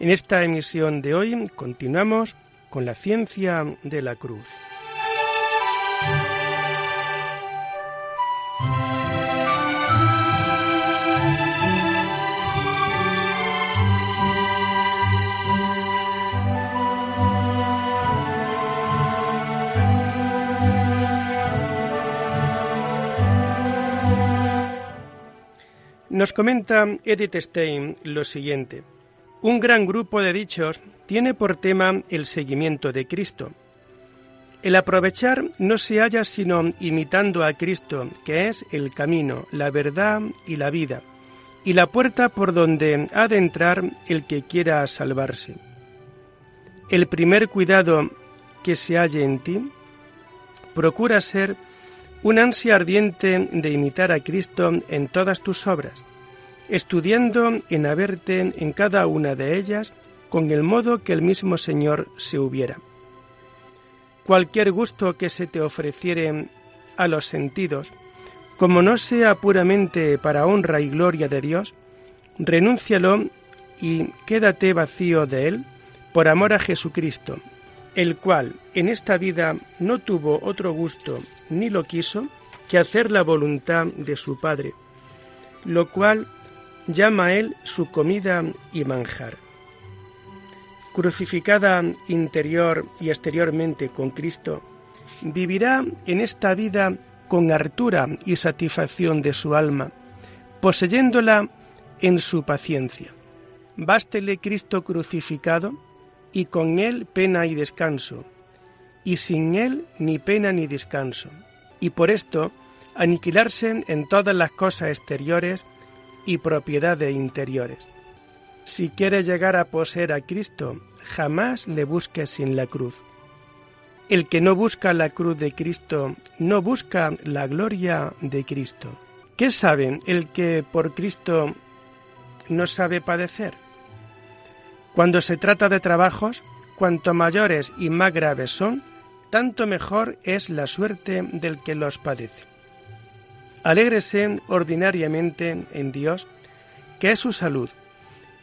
En esta emisión de hoy continuamos con la ciencia de la cruz. Nos comenta Edith Stein lo siguiente. Un gran grupo de dichos tiene por tema el seguimiento de Cristo. El aprovechar no se halla sino imitando a Cristo, que es el camino, la verdad y la vida, y la puerta por donde ha de entrar el que quiera salvarse. El primer cuidado que se halle en ti procura ser un ansia ardiente de imitar a Cristo en todas tus obras, estudiando en haberte en cada una de ellas con el modo que el mismo Señor se hubiera. Cualquier gusto que se te ofreciere a los sentidos, como no sea puramente para honra y gloria de Dios, renúncialo y quédate vacío de él por amor a Jesucristo, el cual en esta vida no tuvo otro gusto ni lo quiso que hacer la voluntad de su Padre, lo cual llama él su comida y manjar. Crucificada interior y exteriormente con Cristo, vivirá en esta vida con hartura y satisfacción de su alma, poseyéndola en su paciencia. Bástele Cristo crucificado y con él pena y descanso, y sin él ni pena ni descanso, y por esto aniquilarse en todas las cosas exteriores y propiedades interiores. Si quieres llegar a poseer a Cristo, jamás le busques sin la cruz. El que no busca la cruz de Cristo no busca la gloria de Cristo. ¿Qué saben el que por Cristo no sabe padecer? Cuando se trata de trabajos, cuanto mayores y más graves son, tanto mejor es la suerte del que los padece. Alégrese ordinariamente en Dios, que es su salud,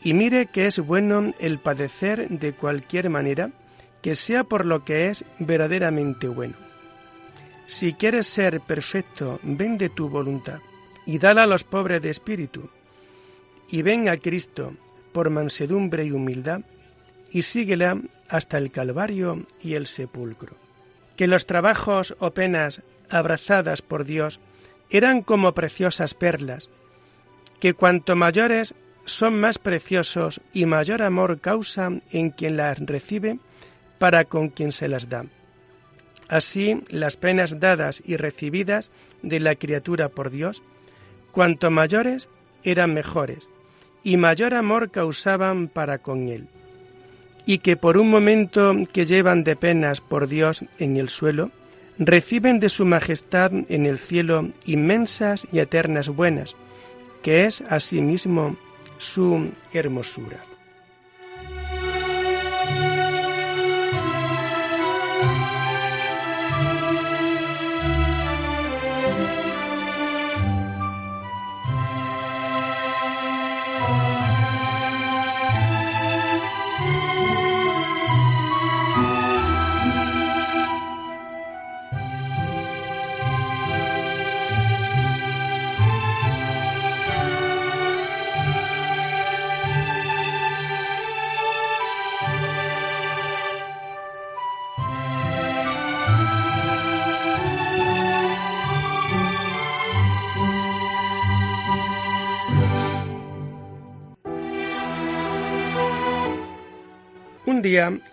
y mire que es bueno el padecer de cualquier manera, que sea por lo que es verdaderamente bueno. Si quieres ser perfecto, vende tu voluntad y dala a los pobres de espíritu, y ven a Cristo por mansedumbre y humildad, y síguela hasta el Calvario y el sepulcro. Que los trabajos o penas abrazadas por Dios eran como preciosas perlas, que cuanto mayores son más preciosos y mayor amor causan en quien las recibe para con quien se las da. Así, las penas dadas y recibidas de la criatura por Dios, cuanto mayores eran mejores, y mayor amor causaban para con Él. Y que por un momento que llevan de penas por Dios en el suelo, reciben de su majestad en el cielo inmensas y eternas buenas, que es asimismo su hermosura.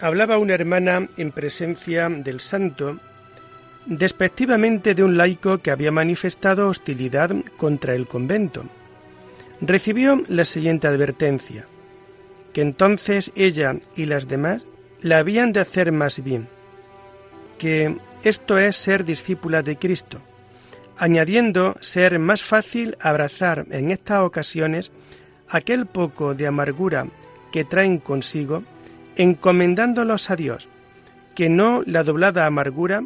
Hablaba una hermana en presencia del santo despectivamente de un laico que había manifestado hostilidad contra el convento. Recibió la siguiente advertencia, que entonces ella y las demás la habían de hacer más bien, que esto es ser discípula de Cristo, añadiendo ser más fácil abrazar en estas ocasiones aquel poco de amargura que traen consigo, encomendándolos a Dios, que no la doblada amargura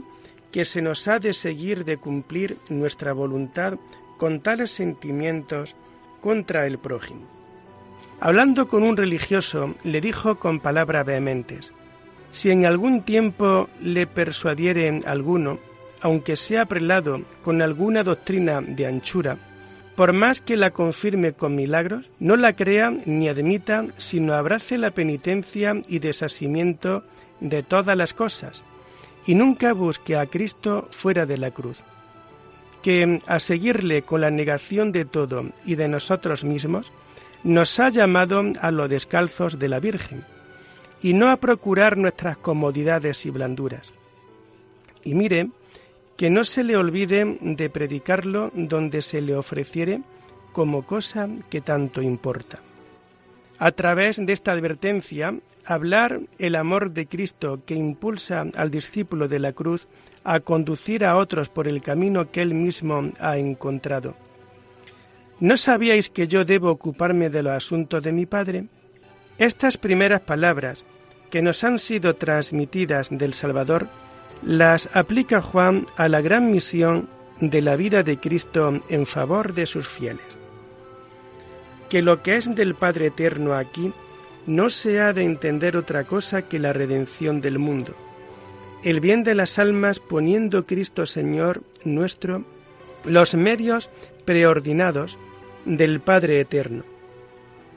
que se nos ha de seguir de cumplir nuestra voluntad con tales sentimientos contra el prójimo. Hablando con un religioso, le dijo con palabras vehementes, si en algún tiempo le persuadiere alguno, aunque sea prelado con alguna doctrina de anchura, por más que la confirme con milagros, no la crea ni admita, sino abrace la penitencia y desasimiento de todas las cosas, y nunca busque a Cristo fuera de la cruz, que a seguirle con la negación de todo y de nosotros mismos, nos ha llamado a los descalzos de la Virgen, y no a procurar nuestras comodidades y blanduras. Y mire que no se le olvide de predicarlo donde se le ofreciere como cosa que tanto importa. A través de esta advertencia, hablar el amor de Cristo que impulsa al discípulo de la cruz a conducir a otros por el camino que él mismo ha encontrado. ¿No sabíais que yo debo ocuparme de los asuntos de mi Padre? Estas primeras palabras, que nos han sido transmitidas del Salvador, las aplica Juan a la gran misión de la vida de Cristo en favor de sus fieles. Que lo que es del Padre Eterno aquí no se ha de entender otra cosa que la redención del mundo, el bien de las almas poniendo Cristo Señor nuestro los medios preordinados del Padre Eterno,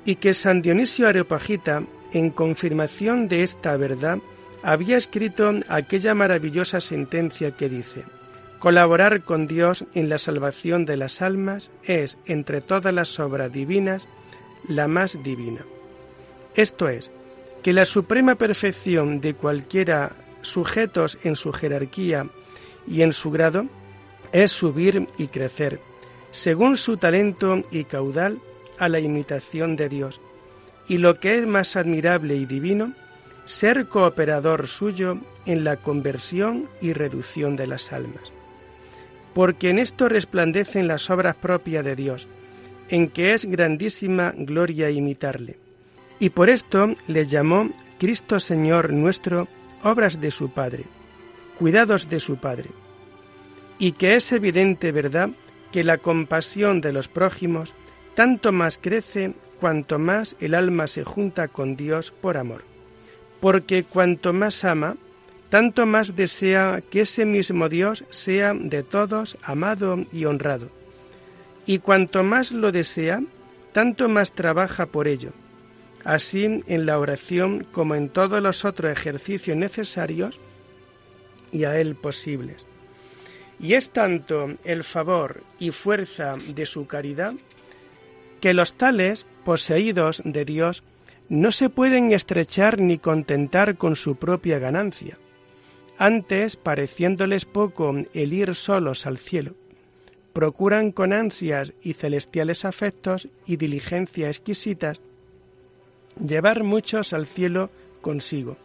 y que San Dionisio Areopagita, en confirmación de esta verdad, había escrito aquella maravillosa sentencia que dice, Colaborar con Dios en la salvación de las almas es, entre todas las obras divinas, la más divina. Esto es, que la suprema perfección de cualquiera sujetos en su jerarquía y en su grado es subir y crecer, según su talento y caudal, a la imitación de Dios, y lo que es más admirable y divino, ser cooperador suyo en la conversión y reducción de las almas. Porque en esto resplandecen las obras propias de Dios, en que es grandísima gloria imitarle. Y por esto le llamó Cristo Señor nuestro obras de su Padre, cuidados de su Padre. Y que es evidente verdad que la compasión de los prójimos tanto más crece cuanto más el alma se junta con Dios por amor porque cuanto más ama, tanto más desea que ese mismo Dios sea de todos amado y honrado. Y cuanto más lo desea, tanto más trabaja por ello, así en la oración como en todos los otros ejercicios necesarios y a él posibles. Y es tanto el favor y fuerza de su caridad que los tales, poseídos de Dios, no se pueden estrechar ni contentar con su propia ganancia. Antes, pareciéndoles poco el ir solos al cielo, procuran con ansias y celestiales afectos y diligencia exquisitas llevar muchos al cielo consigo,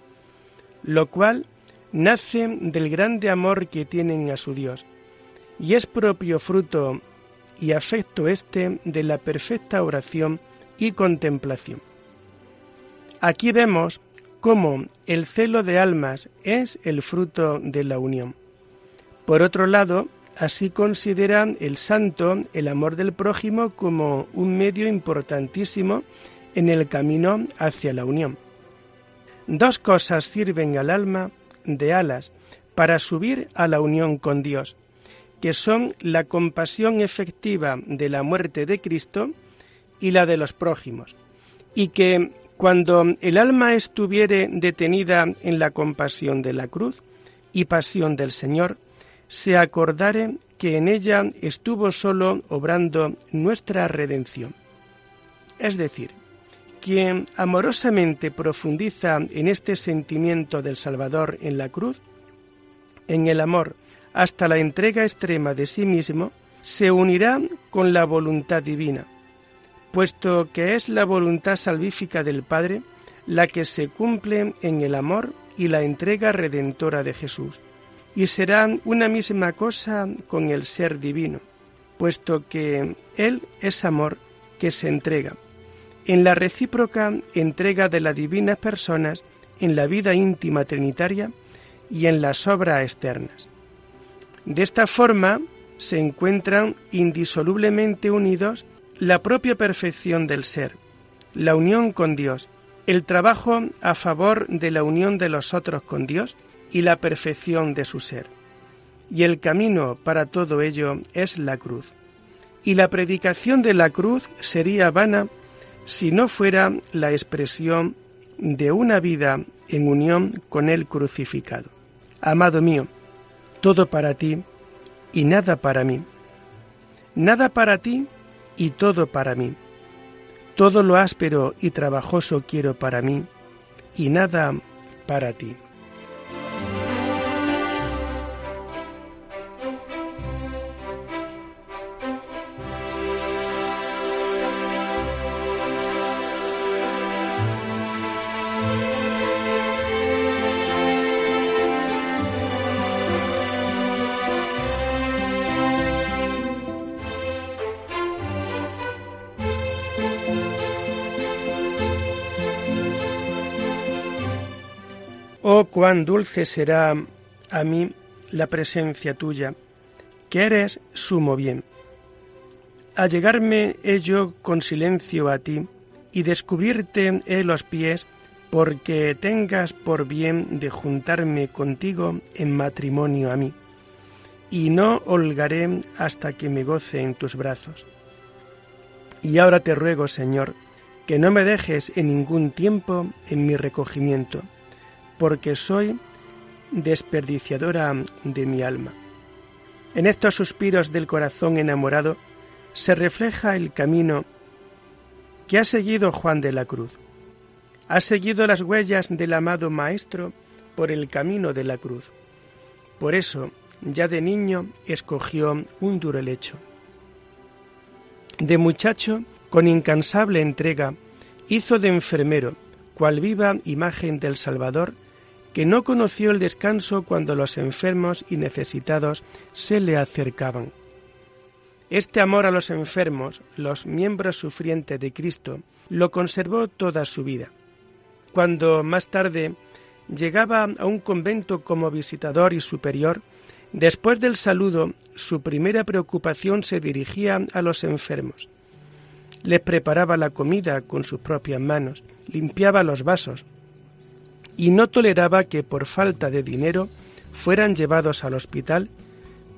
lo cual nace del grande amor que tienen a su Dios, y es propio fruto y afecto este de la perfecta oración y contemplación. Aquí vemos cómo el celo de almas es el fruto de la unión. Por otro lado, así considera el santo el amor del prójimo como un medio importantísimo en el camino hacia la unión. Dos cosas sirven al alma de alas para subir a la unión con Dios, que son la compasión efectiva de la muerte de Cristo y la de los prójimos, y que cuando el alma estuviere detenida en la compasión de la cruz y pasión del Señor, se acordare que en ella estuvo solo obrando nuestra redención. Es decir, quien amorosamente profundiza en este sentimiento del Salvador en la cruz, en el amor hasta la entrega extrema de sí mismo, se unirá con la voluntad divina puesto que es la voluntad salvífica del Padre la que se cumple en el amor y la entrega redentora de Jesús. Y será una misma cosa con el ser divino, puesto que Él es amor que se entrega. En la recíproca entrega de las divinas personas en la vida íntima trinitaria y en las obras externas. De esta forma se encuentran indisolublemente unidos la propia perfección del ser, la unión con Dios, el trabajo a favor de la unión de los otros con Dios y la perfección de su ser. Y el camino para todo ello es la cruz. Y la predicación de la cruz sería vana si no fuera la expresión de una vida en unión con el crucificado. Amado mío, todo para ti y nada para mí. Nada para ti y todo para mí. Todo lo áspero y trabajoso quiero para mí y nada para ti. Oh, cuán dulce será a mí la presencia tuya, que eres sumo bien. Allegarme ello con silencio a ti y descubrirte he los pies, porque tengas por bien de juntarme contigo en matrimonio a mí, y no holgaré hasta que me goce en tus brazos. Y ahora te ruego, Señor, que no me dejes en ningún tiempo en mi recogimiento, porque soy desperdiciadora de mi alma. En estos suspiros del corazón enamorado se refleja el camino que ha seguido Juan de la Cruz. Ha seguido las huellas del amado Maestro por el camino de la cruz. Por eso, ya de niño, escogió un duro lecho. De muchacho, con incansable entrega, hizo de enfermero, cual viva imagen del Salvador, que no conoció el descanso cuando los enfermos y necesitados se le acercaban. Este amor a los enfermos, los miembros sufrientes de Cristo, lo conservó toda su vida. Cuando más tarde llegaba a un convento como visitador y superior, después del saludo, su primera preocupación se dirigía a los enfermos. Les preparaba la comida con sus propias manos, limpiaba los vasos, y no toleraba que por falta de dinero fueran llevados al hospital,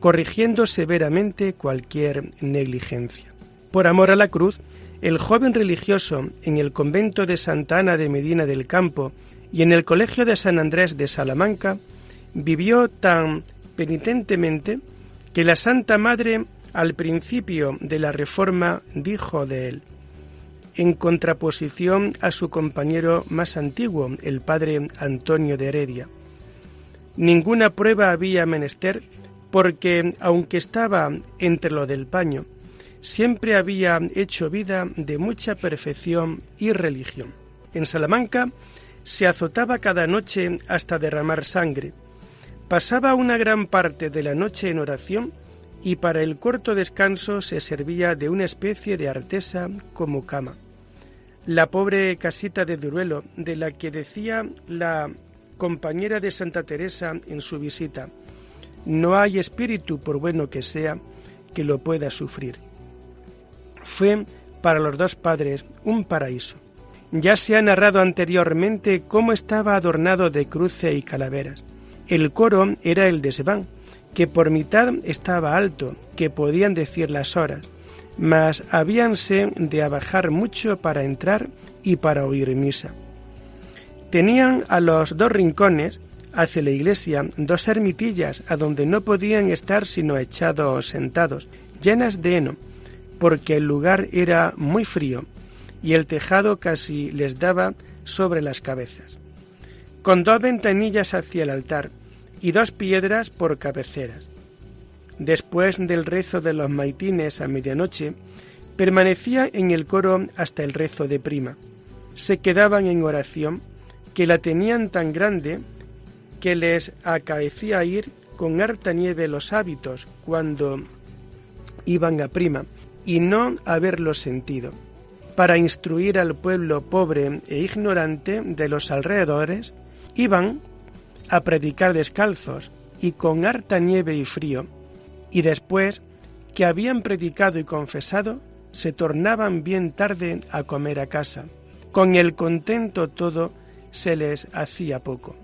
corrigiendo severamente cualquier negligencia. Por amor a la cruz, el joven religioso en el convento de Santa Ana de Medina del Campo y en el colegio de San Andrés de Salamanca vivió tan penitentemente que la Santa Madre al principio de la Reforma dijo de él, en contraposición a su compañero más antiguo, el padre Antonio de Heredia. Ninguna prueba había menester porque, aunque estaba entre lo del paño, siempre había hecho vida de mucha perfección y religión. En Salamanca se azotaba cada noche hasta derramar sangre. Pasaba una gran parte de la noche en oración y para el corto descanso se servía de una especie de artesa como cama. La pobre casita de Duruelo, de la que decía la compañera de Santa Teresa en su visita, no hay espíritu, por bueno que sea, que lo pueda sufrir. Fue para los dos padres un paraíso. Ya se ha narrado anteriormente cómo estaba adornado de cruce y calaveras. El coro era el desván, que por mitad estaba alto, que podían decir las horas, mas habíanse de abajar mucho para entrar y para oír misa. Tenían a los dos rincones hacia la iglesia dos ermitillas a donde no podían estar sino echados sentados, llenas de heno, porque el lugar era muy frío y el tejado casi les daba sobre las cabezas, con dos ventanillas hacia el altar y dos piedras por cabeceras. Después del rezo de los maitines a medianoche, permanecía en el coro hasta el rezo de prima. se quedaban en oración, que la tenían tan grande que les acaecía ir con harta nieve los hábitos cuando iban a prima y no haberlo sentido, para instruir al pueblo pobre e ignorante de los alrededores, iban a predicar descalzos y con harta nieve y frío, y después que habían predicado y confesado, se tornaban bien tarde a comer a casa. Con el contento todo se les hacía poco.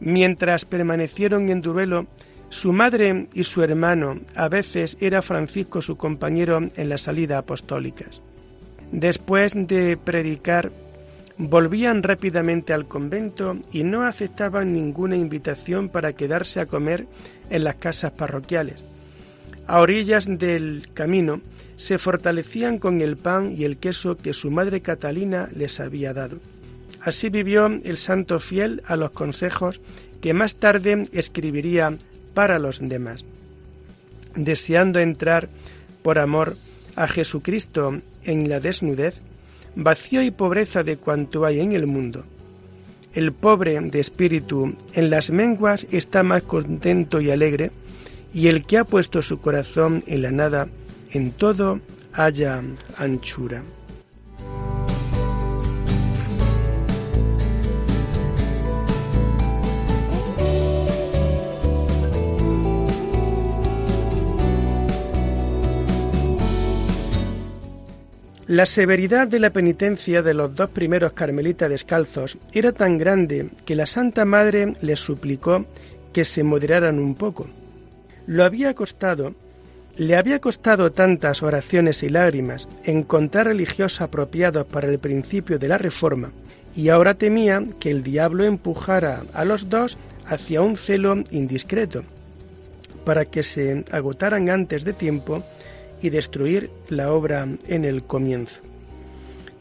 Mientras permanecieron en Duelo, su madre y su hermano, a veces era Francisco su compañero en las salidas apostólicas. Después de predicar, volvían rápidamente al convento y no aceptaban ninguna invitación para quedarse a comer en las casas parroquiales. A orillas del camino se fortalecían con el pan y el queso que su madre Catalina les había dado. Así vivió el santo fiel a los consejos que más tarde escribiría para los demás. Deseando entrar por amor a Jesucristo en la desnudez, vacío y pobreza de cuanto hay en el mundo. El pobre de espíritu en las menguas está más contento y alegre, y el que ha puesto su corazón en la nada, en todo haya anchura. La severidad de la penitencia de los dos primeros carmelitas descalzos era tan grande que la Santa Madre les suplicó que se moderaran un poco. Lo había costado, le había costado tantas oraciones y lágrimas encontrar religiosos apropiados para el principio de la reforma, y ahora temía que el diablo empujara a los dos hacia un celo indiscreto, para que se agotaran antes de tiempo y destruir la obra en el comienzo.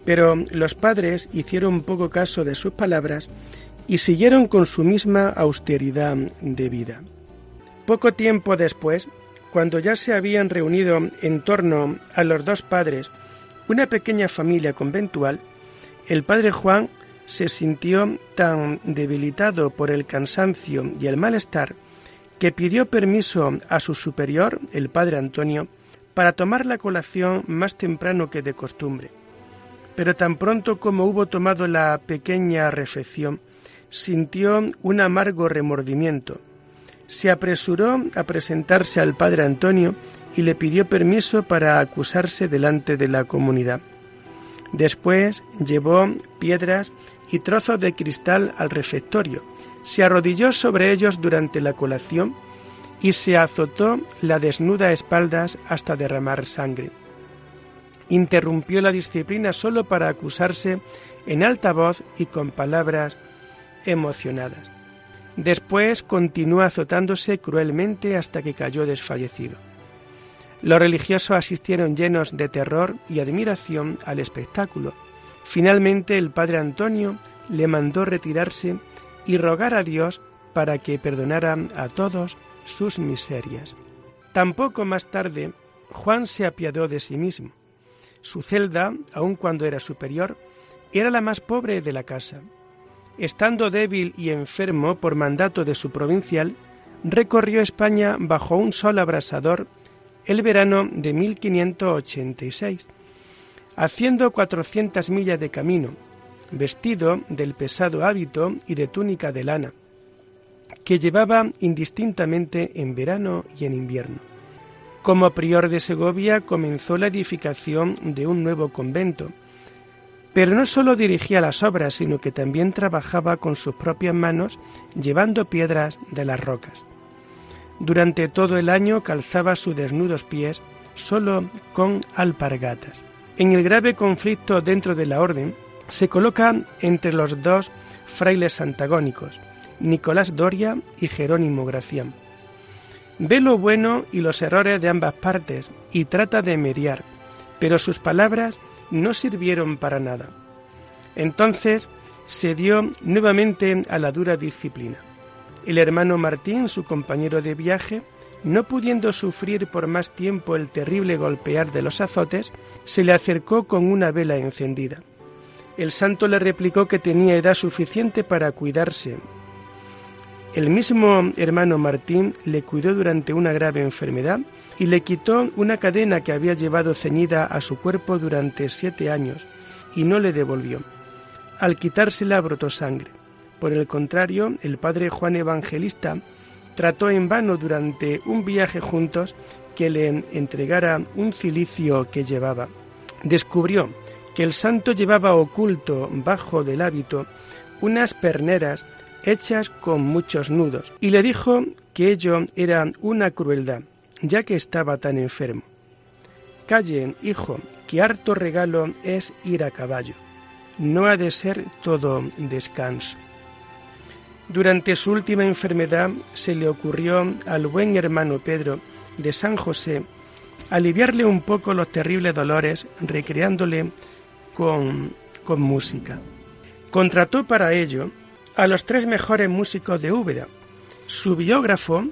Pero los padres hicieron poco caso de sus palabras y siguieron con su misma austeridad de vida. Poco tiempo después, cuando ya se habían reunido en torno a los dos padres una pequeña familia conventual, el padre Juan se sintió tan debilitado por el cansancio y el malestar que pidió permiso a su superior, el padre Antonio, para tomar la colación más temprano que de costumbre. Pero tan pronto como hubo tomado la pequeña refección, sintió un amargo remordimiento. Se apresuró a presentarse al padre Antonio y le pidió permiso para acusarse delante de la comunidad. Después llevó piedras y trozos de cristal al refectorio, se arrodilló sobre ellos durante la colación y se azotó la desnuda espaldas hasta derramar sangre. Interrumpió la disciplina solo para acusarse en alta voz y con palabras emocionadas. Después continuó azotándose cruelmente hasta que cayó desfallecido. Los religiosos asistieron llenos de terror y admiración al espectáculo. Finalmente el padre Antonio le mandó retirarse y rogar a Dios para que perdonara a todos sus miserias. Tampoco más tarde Juan se apiadó de sí mismo. Su celda, aun cuando era superior, era la más pobre de la casa. Estando débil y enfermo por mandato de su provincial, recorrió España bajo un sol abrasador el verano de 1586, haciendo cuatrocientas millas de camino, vestido del pesado hábito y de túnica de lana que llevaba indistintamente en verano y en invierno. Como prior de Segovia comenzó la edificación de un nuevo convento, pero no sólo dirigía las obras, sino que también trabajaba con sus propias manos llevando piedras de las rocas. Durante todo el año calzaba sus desnudos pies solo con alpargatas. En el grave conflicto dentro de la orden se coloca entre los dos frailes antagónicos, Nicolás Doria y Jerónimo Gracián. Ve lo bueno y los errores de ambas partes y trata de mediar, pero sus palabras no sirvieron para nada. Entonces se dio nuevamente a la dura disciplina. El hermano Martín, su compañero de viaje, no pudiendo sufrir por más tiempo el terrible golpear de los azotes, se le acercó con una vela encendida. El santo le replicó que tenía edad suficiente para cuidarse. El mismo hermano Martín le cuidó durante una grave enfermedad y le quitó una cadena que había llevado ceñida a su cuerpo durante siete años y no le devolvió. Al quitársela brotó sangre. Por el contrario, el padre Juan Evangelista trató en vano durante un viaje juntos que le entregara un cilicio que llevaba. Descubrió que el santo llevaba oculto bajo del hábito unas perneras hechas con muchos nudos, y le dijo que ello era una crueldad, ya que estaba tan enfermo. Calle, hijo, que harto regalo es ir a caballo. No ha de ser todo descanso. Durante su última enfermedad se le ocurrió al buen hermano Pedro de San José aliviarle un poco los terribles dolores recreándole con, con música. Contrató para ello a los tres mejores músicos de Úbeda. Su biógrafo,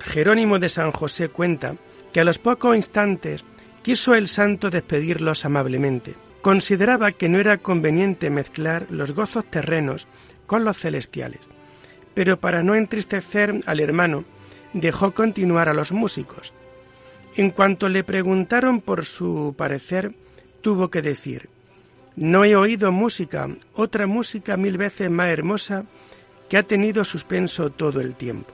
Jerónimo de San José, cuenta que a los pocos instantes quiso el santo despedirlos amablemente. Consideraba que no era conveniente mezclar los gozos terrenos con los celestiales, pero para no entristecer al hermano, dejó continuar a los músicos. En cuanto le preguntaron por su parecer, tuvo que decir, no he oído música, otra música mil veces más hermosa que ha tenido suspenso todo el tiempo.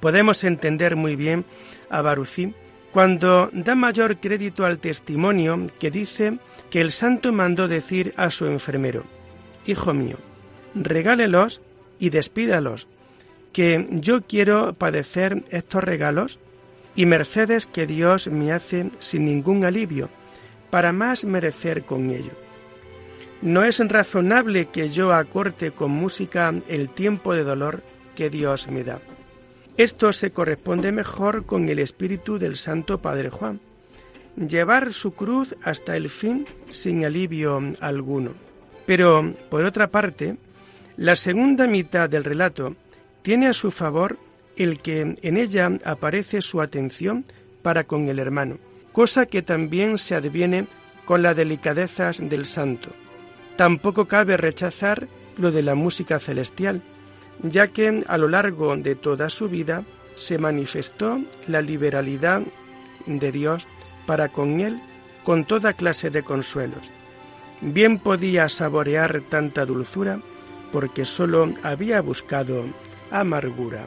Podemos entender muy bien a Barucí cuando da mayor crédito al testimonio que dice que el santo mandó decir a su enfermero, Hijo mío, regálelos y despídalos, que yo quiero padecer estos regalos y mercedes que Dios me hace sin ningún alivio, para más merecer con ello. No es razonable que yo acorte con música el tiempo de dolor que Dios me da. Esto se corresponde mejor con el espíritu del Santo Padre Juan, llevar su cruz hasta el fin sin alivio alguno. Pero, por otra parte, la segunda mitad del relato tiene a su favor el que en ella aparece su atención para con el hermano, cosa que también se adviene con las delicadezas del santo. Tampoco cabe rechazar lo de la música celestial, ya que a lo largo de toda su vida se manifestó la liberalidad de Dios para con él con toda clase de consuelos. Bien podía saborear tanta dulzura porque sólo había buscado amargura.